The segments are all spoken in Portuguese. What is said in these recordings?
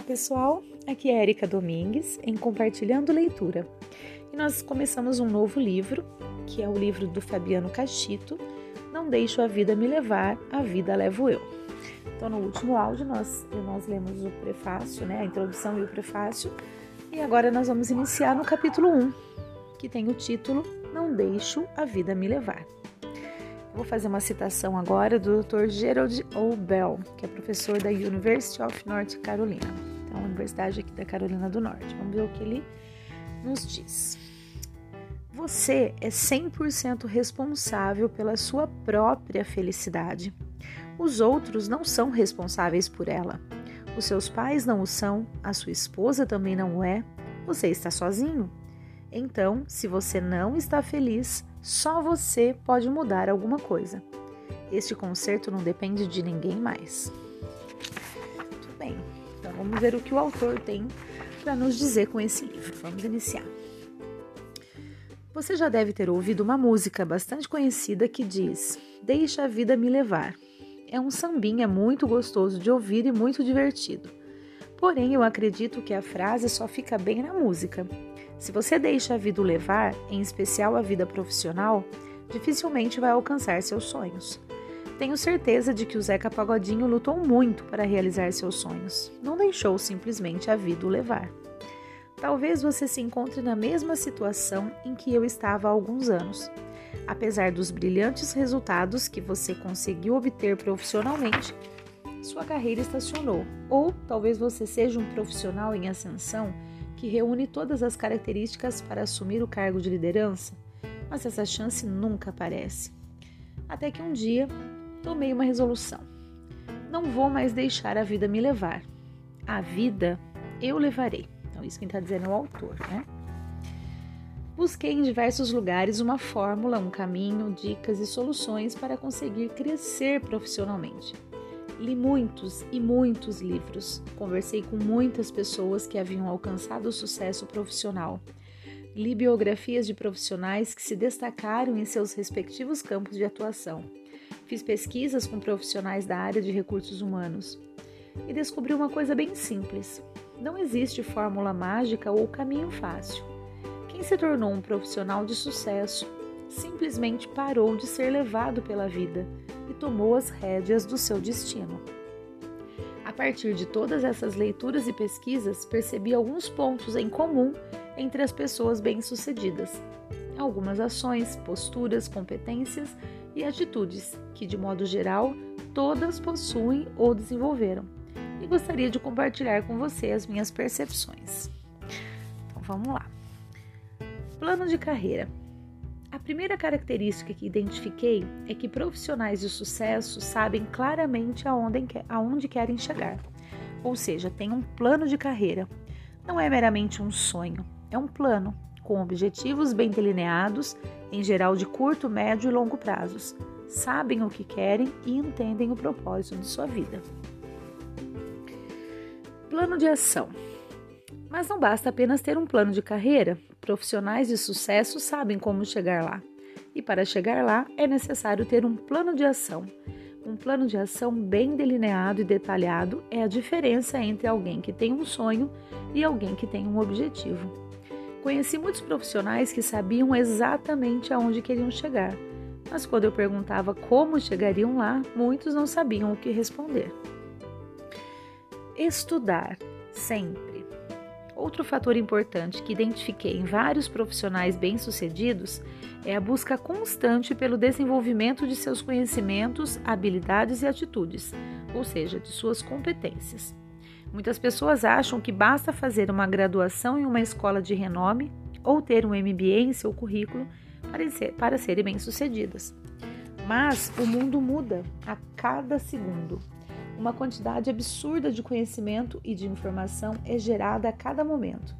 Olá pessoal, aqui é Erika Domingues em Compartilhando Leitura e nós começamos um novo livro que é o livro do Fabiano Cachito, Não Deixo a Vida Me Levar, A Vida Levo Eu. Então no último áudio nós, nós lemos o prefácio, né, a introdução e o prefácio e agora nós vamos iniciar no capítulo 1 que tem o título Não Deixo a Vida Me Levar. Vou fazer uma citação agora do Dr. Gerald O. Bell, que é professor da University of North Carolina, então, a universidade aqui da Carolina do Norte. Vamos ver o que ele nos diz. Você é 100% responsável pela sua própria felicidade. Os outros não são responsáveis por ela. Os seus pais não o são, a sua esposa também não o é. Você está sozinho? Então, se você não está feliz, só você pode mudar alguma coisa. Este concerto não depende de ninguém mais. Vamos ver o que o autor tem para nos dizer com esse livro. Vamos iniciar. Você já deve ter ouvido uma música bastante conhecida que diz: Deixa a vida me levar. É um sambinha muito gostoso de ouvir e muito divertido. Porém, eu acredito que a frase só fica bem na música. Se você deixa a vida levar, em especial a vida profissional, dificilmente vai alcançar seus sonhos. Tenho certeza de que o Zeca Pagodinho lutou muito para realizar seus sonhos. Não deixou simplesmente a vida o levar. Talvez você se encontre na mesma situação em que eu estava há alguns anos. Apesar dos brilhantes resultados que você conseguiu obter profissionalmente, sua carreira estacionou. Ou talvez você seja um profissional em ascensão que reúne todas as características para assumir o cargo de liderança, mas essa chance nunca aparece. Até que um dia tomei uma resolução. Não vou mais deixar a vida me levar. A vida eu levarei. Então, isso quem está dizendo é o autor, né? Busquei em diversos lugares uma fórmula, um caminho, dicas e soluções para conseguir crescer profissionalmente. Li muitos e muitos livros. Conversei com muitas pessoas que haviam alcançado o sucesso profissional. Li biografias de profissionais que se destacaram em seus respectivos campos de atuação. Fiz pesquisas com profissionais da área de recursos humanos. E descobri uma coisa bem simples: não existe fórmula mágica ou caminho fácil. Quem se tornou um profissional de sucesso simplesmente parou de ser levado pela vida e tomou as rédeas do seu destino. A partir de todas essas leituras e pesquisas, percebi alguns pontos em comum entre as pessoas bem-sucedidas. Algumas ações, posturas, competências e atitudes que, de modo geral, todas possuem ou desenvolveram. E gostaria de compartilhar com você as minhas percepções. Então vamos lá. Plano de carreira. A primeira característica que identifiquei é que profissionais de sucesso sabem claramente aonde, querem chegar, ou seja, têm um plano de carreira. Não é meramente um sonho, é um plano com objetivos bem delineados, em geral de curto, médio e longo prazos. Sabem o que querem e entendem o propósito de sua vida. Plano de ação. Mas não basta apenas ter um plano de carreira. Profissionais de sucesso sabem como chegar lá. E para chegar lá é necessário ter um plano de ação. Um plano de ação bem delineado e detalhado é a diferença entre alguém que tem um sonho e alguém que tem um objetivo. Conheci muitos profissionais que sabiam exatamente aonde queriam chegar, mas quando eu perguntava como chegariam lá, muitos não sabiam o que responder. Estudar sempre. Outro fator importante que identifiquei em vários profissionais bem-sucedidos é a busca constante pelo desenvolvimento de seus conhecimentos, habilidades e atitudes, ou seja, de suas competências. Muitas pessoas acham que basta fazer uma graduação em uma escola de renome ou ter um MBA em seu currículo para, ser, para serem bem-sucedidas. Mas o mundo muda a cada segundo. Uma quantidade absurda de conhecimento e de informação é gerada a cada momento.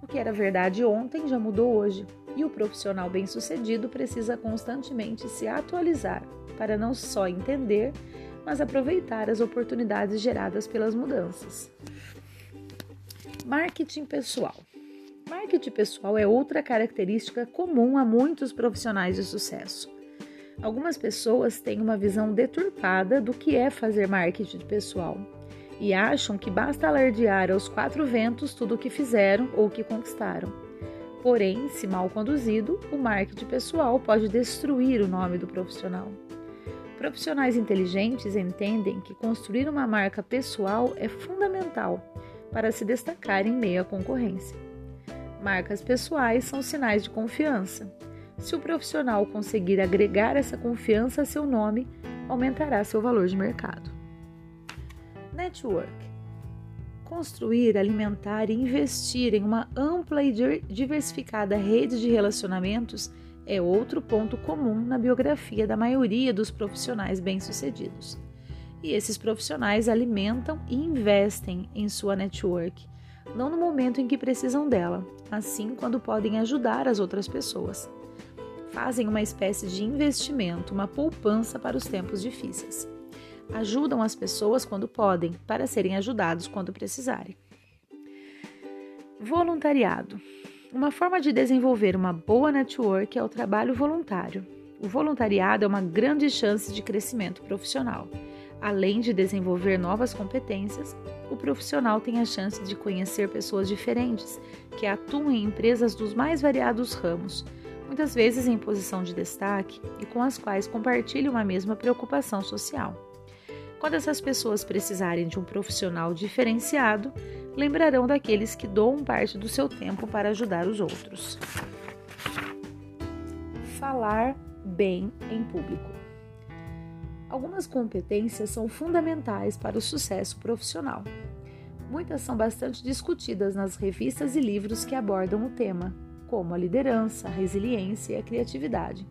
O que era verdade ontem já mudou hoje, e o profissional bem-sucedido precisa constantemente se atualizar para não só entender, mas aproveitar as oportunidades geradas pelas mudanças. Marketing pessoal. Marketing pessoal é outra característica comum a muitos profissionais de sucesso. Algumas pessoas têm uma visão deturpada do que é fazer marketing pessoal. e acham que basta alardear aos quatro ventos tudo o que fizeram ou que conquistaram. Porém, se mal conduzido, o marketing pessoal pode destruir o nome do profissional. Profissionais inteligentes entendem que construir uma marca pessoal é fundamental para se destacar em meio à concorrência. Marcas pessoais são sinais de confiança. Se o profissional conseguir agregar essa confiança a seu nome, aumentará seu valor de mercado. Network construir, alimentar e investir em uma ampla e diversificada rede de relacionamentos é outro ponto comum na biografia da maioria dos profissionais bem-sucedidos. E esses profissionais alimentam e investem em sua network, não no momento em que precisam dela, assim quando podem ajudar as outras pessoas. Fazem uma espécie de investimento, uma poupança para os tempos difíceis. Ajudam as pessoas quando podem, para serem ajudados quando precisarem. Voluntariado. Uma forma de desenvolver uma boa network é o trabalho voluntário. O voluntariado é uma grande chance de crescimento profissional. Além de desenvolver novas competências, o profissional tem a chance de conhecer pessoas diferentes que atuam em empresas dos mais variados ramos, muitas vezes em posição de destaque e com as quais compartilham a mesma preocupação social. Quando essas pessoas precisarem de um profissional diferenciado, lembrarão daqueles que doam parte do seu tempo para ajudar os outros. Falar bem em público. Algumas competências são fundamentais para o sucesso profissional. Muitas são bastante discutidas nas revistas e livros que abordam o tema, como a liderança, a resiliência e a criatividade.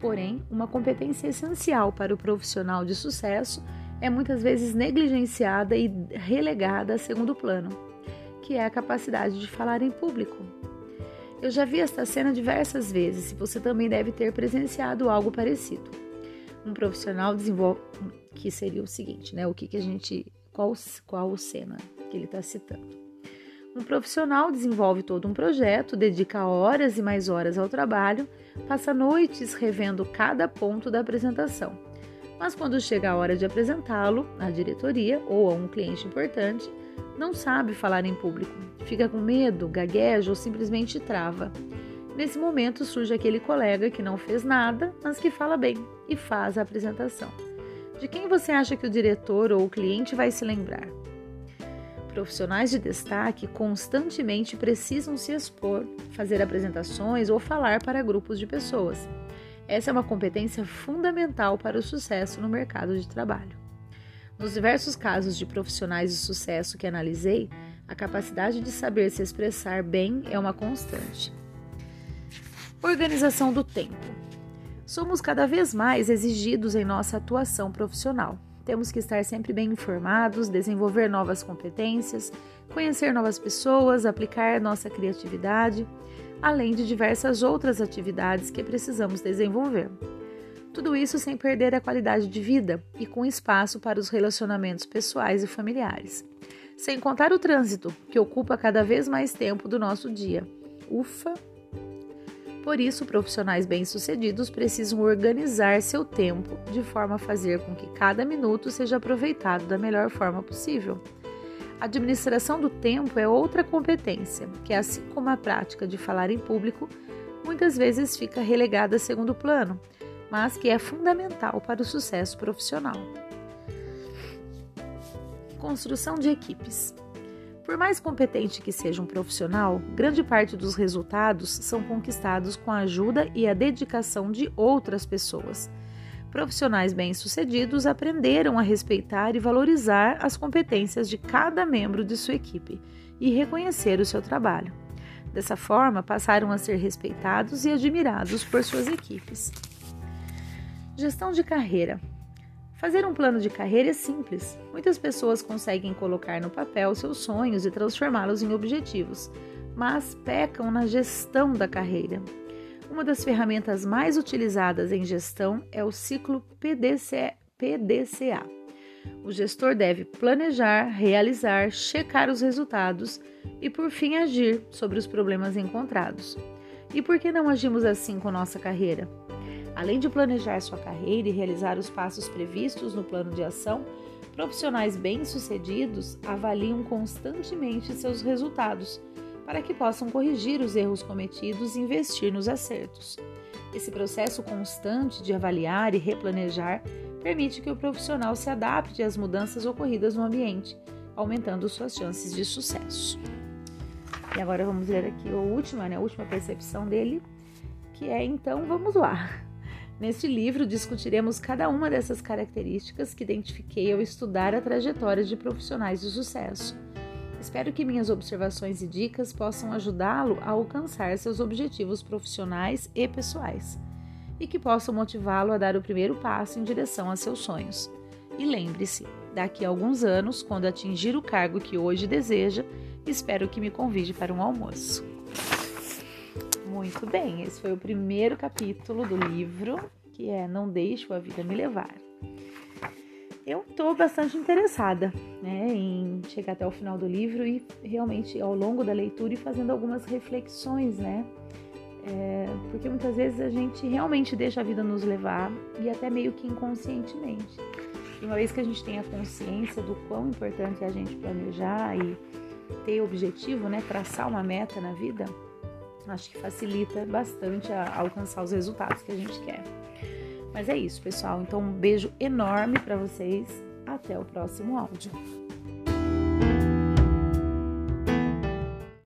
Porém, uma competência essencial para o profissional de sucesso é muitas vezes negligenciada e relegada a segundo plano, que é a capacidade de falar em público. Eu já vi esta cena diversas vezes e você também deve ter presenciado algo parecido. Um profissional desenvolve, que seria o seguinte, né? O que, que a gente, qual, qual cena que ele está citando? Um profissional desenvolve todo um projeto, dedica horas e mais horas ao trabalho, passa noites revendo cada ponto da apresentação mas quando chega a hora de apresentá-lo à diretoria ou a um cliente importante, não sabe falar em público, fica com medo, gagueja ou simplesmente trava. Nesse momento surge aquele colega que não fez nada, mas que fala bem e faz a apresentação. De quem você acha que o diretor ou o cliente vai se lembrar? Profissionais de destaque constantemente precisam se expor, fazer apresentações ou falar para grupos de pessoas. Essa é uma competência fundamental para o sucesso no mercado de trabalho. Nos diversos casos de profissionais de sucesso que analisei, a capacidade de saber se expressar bem é uma constante. Organização do tempo. Somos cada vez mais exigidos em nossa atuação profissional. Temos que estar sempre bem informados, desenvolver novas competências, conhecer novas pessoas, aplicar nossa criatividade além de diversas outras atividades que precisamos desenvolver. Tudo isso sem perder a qualidade de vida e com espaço para os relacionamentos pessoais e familiares. Sem contar o trânsito, que ocupa cada vez mais tempo do nosso dia. Ufa! Por isso, profissionais bem-sucedidos precisam organizar seu tempo de forma a fazer com que cada minuto seja aproveitado da melhor forma possível. Administração do tempo é outra competência, que, assim como a prática de falar em público, muitas vezes fica relegada a segundo plano, mas que é fundamental para o sucesso profissional. Construção de equipes. Por mais competente que seja um profissional, grande parte dos resultados são conquistados com a ajuda e a dedicação de outras pessoas profissionais bem-sucedidos aprenderam a respeitar e valorizar as competências de cada membro de sua equipe e reconhecer o seu trabalho. Dessa forma, passaram a ser respeitados e admirados por suas equipes. Gestão de carreira. Fazer um plano de carreira é simples. Muitas pessoas conseguem colocar no papel seus sonhos e transformá-los em objetivos, mas pecam na gestão da carreira. Uma das ferramentas mais utilizadas em gestão é o ciclo PDC, PDCA. O gestor deve planejar, realizar, checar os resultados e, por fim, agir sobre os problemas encontrados. E por que não agimos assim com nossa carreira? Além de planejar sua carreira e realizar os passos previstos no plano de ação, profissionais bem-sucedidos avaliam constantemente seus resultados para que possam corrigir os erros cometidos e investir nos acertos. Esse processo constante de avaliar e replanejar permite que o profissional se adapte às mudanças ocorridas no ambiente, aumentando suas chances de sucesso. E agora vamos ver aqui a última, né, a última percepção dele, que é então vamos lá. Neste livro discutiremos cada uma dessas características que identifiquei ao estudar a trajetória de profissionais de sucesso. Espero que minhas observações e dicas possam ajudá-lo a alcançar seus objetivos profissionais e pessoais e que possam motivá-lo a dar o primeiro passo em direção a seus sonhos. E lembre-se, daqui a alguns anos, quando atingir o cargo que hoje deseja, espero que me convide para um almoço. Muito bem, esse foi o primeiro capítulo do livro, que é Não Deixe a Vida Me Levar. Eu estou bastante interessada né, em chegar até o final do livro e realmente ao longo da leitura e fazendo algumas reflexões, né? É, porque muitas vezes a gente realmente deixa a vida nos levar e até meio que inconscientemente. E uma vez que a gente tem a consciência do quão importante é a gente planejar e ter objetivo, né, traçar uma meta na vida, acho que facilita bastante a alcançar os resultados que a gente quer. Mas é isso, pessoal. Então, um beijo enorme para vocês. Até o próximo áudio.